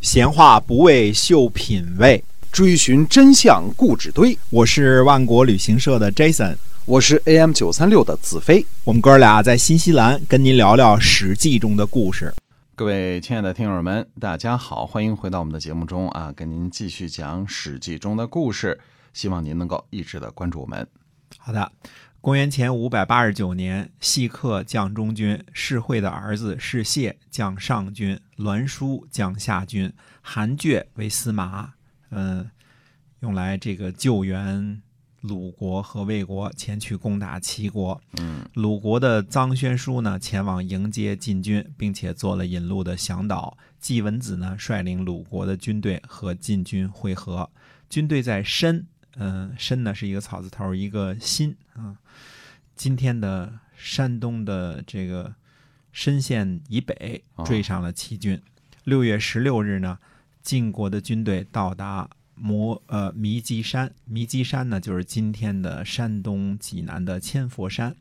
闲话不为秀品味，追寻真相故纸堆。我是万国旅行社的 Jason，我是 AM 九三六的子飞。我们哥俩在新西兰跟您聊聊《史记》中的故事。各位亲爱的听友们，大家好，欢迎回到我们的节目中啊，跟您继续讲《史记》中的故事。希望您能够一直的关注我们。好的，公元前五百八十九年，细客将中军，士会的儿子士燮将上军，栾书将下军，韩厥为司马，嗯，用来这个救援鲁国和魏国前去攻打齐国。嗯，鲁国的臧宣书呢，前往迎接晋军，并且做了引路的向导。季文子呢，率领鲁国的军队和晋军会合，军队在申。嗯，申呢是一个草字头，一个新啊。今天的山东的这个申县以北追上了齐军。六月十六日呢，晋国的军队到达摩呃弥基山，弥基山呢就是今天的山东济南的千佛山。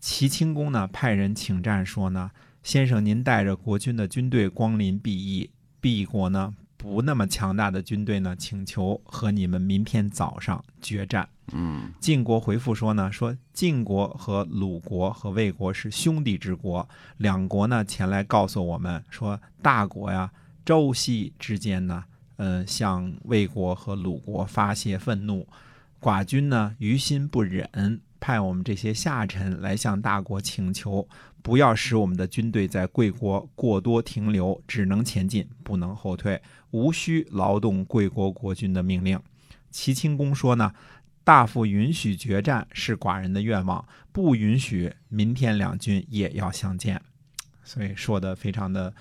齐清公呢派人请战，说呢，先生您带着国军的军队光临敝邑，敝国呢。不那么强大的军队呢，请求和你们明天早上决战。嗯，晋国回复说呢，说晋国和鲁国和魏国是兄弟之国，两国呢前来告诉我们说，大国呀，周西之间呢，呃，向魏国和鲁国发泄愤怒，寡君呢于心不忍。派我们这些下臣来向大国请求，不要使我们的军队在贵国过多停留，只能前进，不能后退，无需劳动贵国国君的命令。齐清公说呢，大夫允许决战是寡人的愿望，不允许明天两军也要相见。所以说的非常的，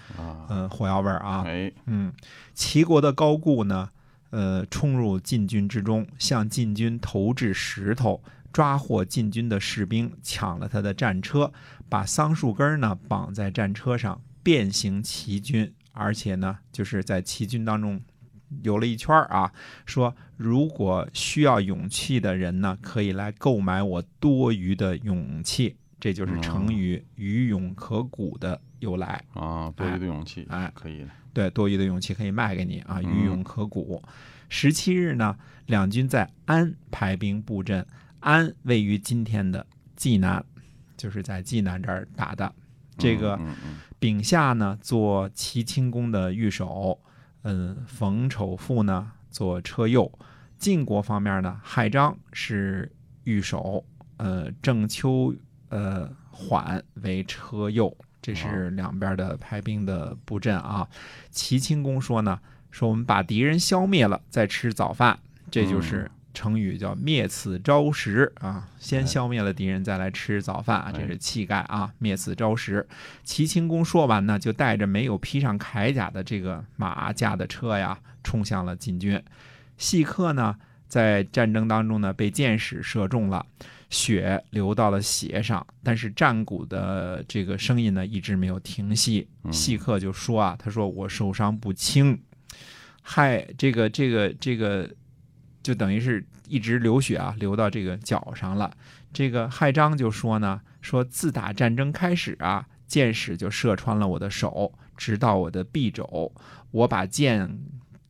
嗯，火药味儿啊。哎，嗯，齐国的高固呢，呃，冲入晋军之中，向晋军投掷石头。抓获禁军的士兵，抢了他的战车，把桑树根呢绑在战车上，变形骑军，而且呢，就是在骑军当中游了一圈啊。说如果需要勇气的人呢，可以来购买我多余的勇气，这就是成语“余勇可鼓”的由来啊。多余的勇气，哎，可以的。对，多余的勇气可以卖给你啊。余勇可鼓。十七日呢，两军在安排兵布阵。安位于今天的济南，就是在济南这儿打的。这个丙夏呢，做齐清公的御手，嗯，冯丑富呢做车右。晋国方面呢，亥章是御手，呃，郑秋呃缓为车右。这是两边的排兵的布阵啊。齐清公说呢，说我们把敌人消灭了，再吃早饭，这就是。成语叫灭此朝食啊，先消灭了敌人，再来吃早饭啊，这是气概啊。灭此朝食。齐清公说完呢，就带着没有披上铠甲的这个马驾的车呀，冲向了晋军。细客呢，在战争当中呢，被箭矢射中了，血流到了鞋上，但是战鼓的这个声音呢，一直没有停息。细客就说啊，他说我受伤不轻，害，这个这个这个。就等于是一直流血啊，流到这个脚上了。这个亥章就说呢，说自打战争开始啊，箭矢就射穿了我的手，直到我的臂肘，我把箭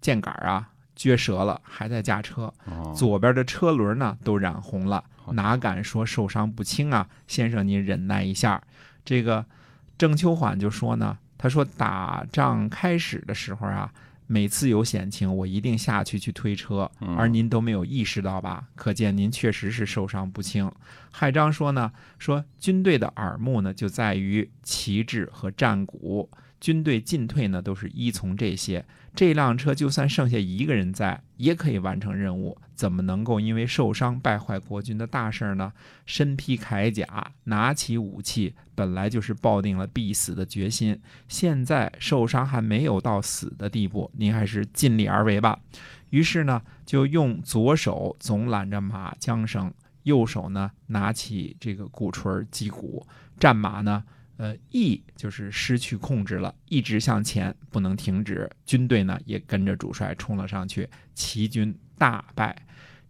箭杆啊撅折了，还在驾车。左边的车轮呢都染红了，哪敢说受伤不轻啊？先生您忍耐一下。这个郑秋缓就说呢，他说打仗开始的时候啊。每次有险情，我一定下去去推车，而您都没有意识到吧？可见您确实是受伤不轻。海章说呢，说军队的耳目呢就在于旗帜和战鼓。军队进退呢，都是依从这些。这辆车就算剩下一个人在，也可以完成任务。怎么能够因为受伤败坏国军的大事呢？身披铠甲，拿起武器，本来就是抱定了必死的决心。现在受伤还没有到死的地步，您还是尽力而为吧。于是呢，就用左手总揽着马缰绳，右手呢拿起这个鼓槌击鼓，战马呢。呃，意就是失去控制了，一直向前，不能停止。军队呢也跟着主帅冲了上去，齐军大败。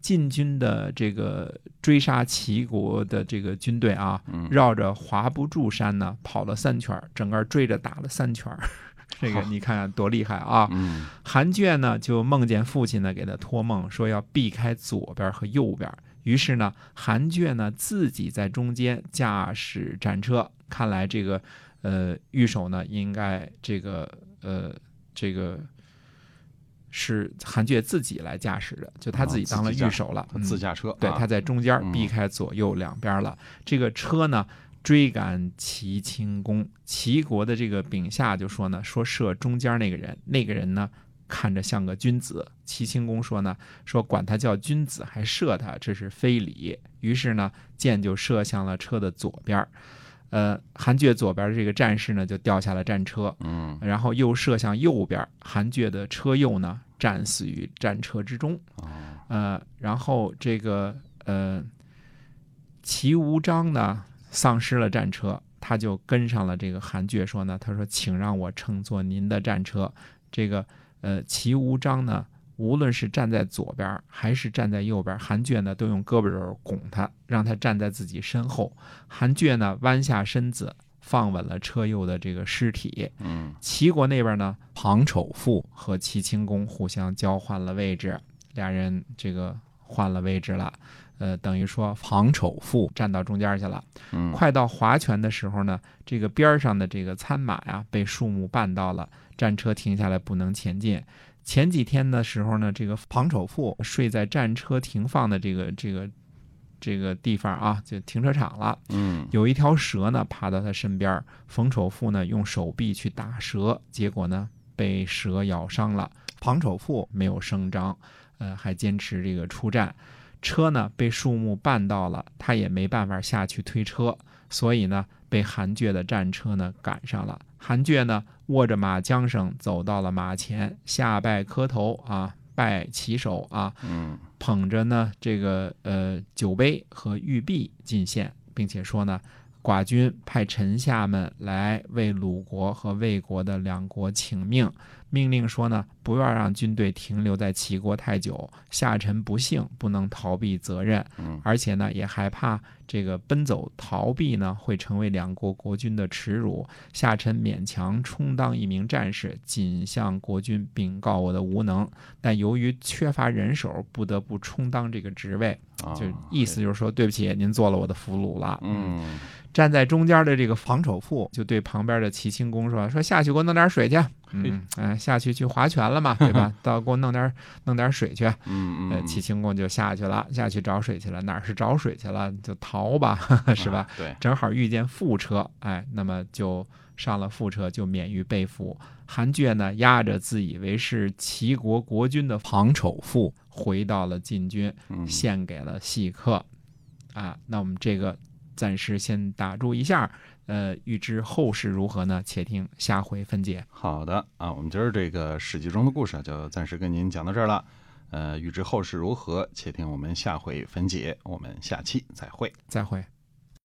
晋军的这个追杀齐国的这个军队啊，绕着华不注山呢跑了三圈，整个追着打了三圈。这个你看看多厉害啊！嗯韩厥呢就梦见父亲呢给他托梦说要避开左边和右边，于是呢韩厥呢自己在中间驾驶战车。看来这个呃御手呢应该这个呃这个是韩厥自己来驾驶的，就他自己当了御手了，自驾车，对，啊他在中间嗯避开左右两边了。这个车呢追赶齐清公，齐国的这个丙下就说呢，说射中间那个人，那个人呢看着像个君子。齐清公说呢，说管他叫君子还射他，这是非礼。于是呢，箭就射向了车的左边儿。呃，韩厥左边的这个战士呢，就掉下了战车，嗯然后又射向右边，韩厥的车右呢，战死于战车之中。哦呃，然后这个呃，齐无章呢丧失了战车，他就跟上了这个韩厥，说呢，他说，请让我乘坐您的战车。这个呃，齐无章呢，无论是站在左边还是站在右边，韩厥呢都用胳膊肘拱他，让他站在自己身后。韩厥呢弯下身子，放稳了车右的这个尸体。嗯齐国那边呢，庞丑父和齐清公互相交换了位置，俩人这个换了位置了。呃，等于说庞丑父站到中间去了。嗯快到划泉的时候呢，这个边上的这个参马呀被树木绊到了，战车停下来不能前进。前几天的时候呢，这个庞丑父睡在战车停放的这个这个这个地方啊，就停车场了。嗯有一条蛇呢爬到他身边，冯丑富呢用手臂去打蛇，结果呢被蛇咬伤了。庞丑富没有声张，呃，还坚持这个出战。车呢被树木绊到了，他也没办法下去推车，所以呢被韩厥的战车呢赶上了。韩厥呢握着马缰绳走到了马前，下拜磕头啊，拜旗手啊，嗯捧着呢这个呃酒杯和玉璧进献，并且说呢，寡君派臣下们来为鲁国和魏国的两国请命，命令说呢，不要让军队停留在齐国太久，下臣不幸，不能逃避责任，嗯而且呢也害怕这个奔走逃避呢会成为两国国君的耻辱，下臣勉强充当一名战士，仅向国君禀告我的无能，但由于缺乏人手，不得不充当这个职位。啊就意思就是说，对不起，您做了我的俘虏了。嗯站在中间的这个房丑父就对旁边的齐清公说：“说下去给我弄点水去。嗯，哎，下去去划拳了嘛，对吧？到给我弄点弄点水去。嗯呃，嗯齐清公就下去了，下去找水去了。哪儿是找水去了？就逃吧，是吧？？啊对，正好遇见副车，哎，那么就上了副车，就免于被俘。韩厥呢，押着自以为是齐国国君的庞丑父，回到了晋军，嗯献给了细客。啊，那我们这个暂时先打住一下，呃，预知后事如何呢？且听下回分解。好的啊，我们今儿这个史记中的故事啊就暂时跟您讲到这儿了。呃，预知后事如何，且听我们下回分解。我们下期再会。再会。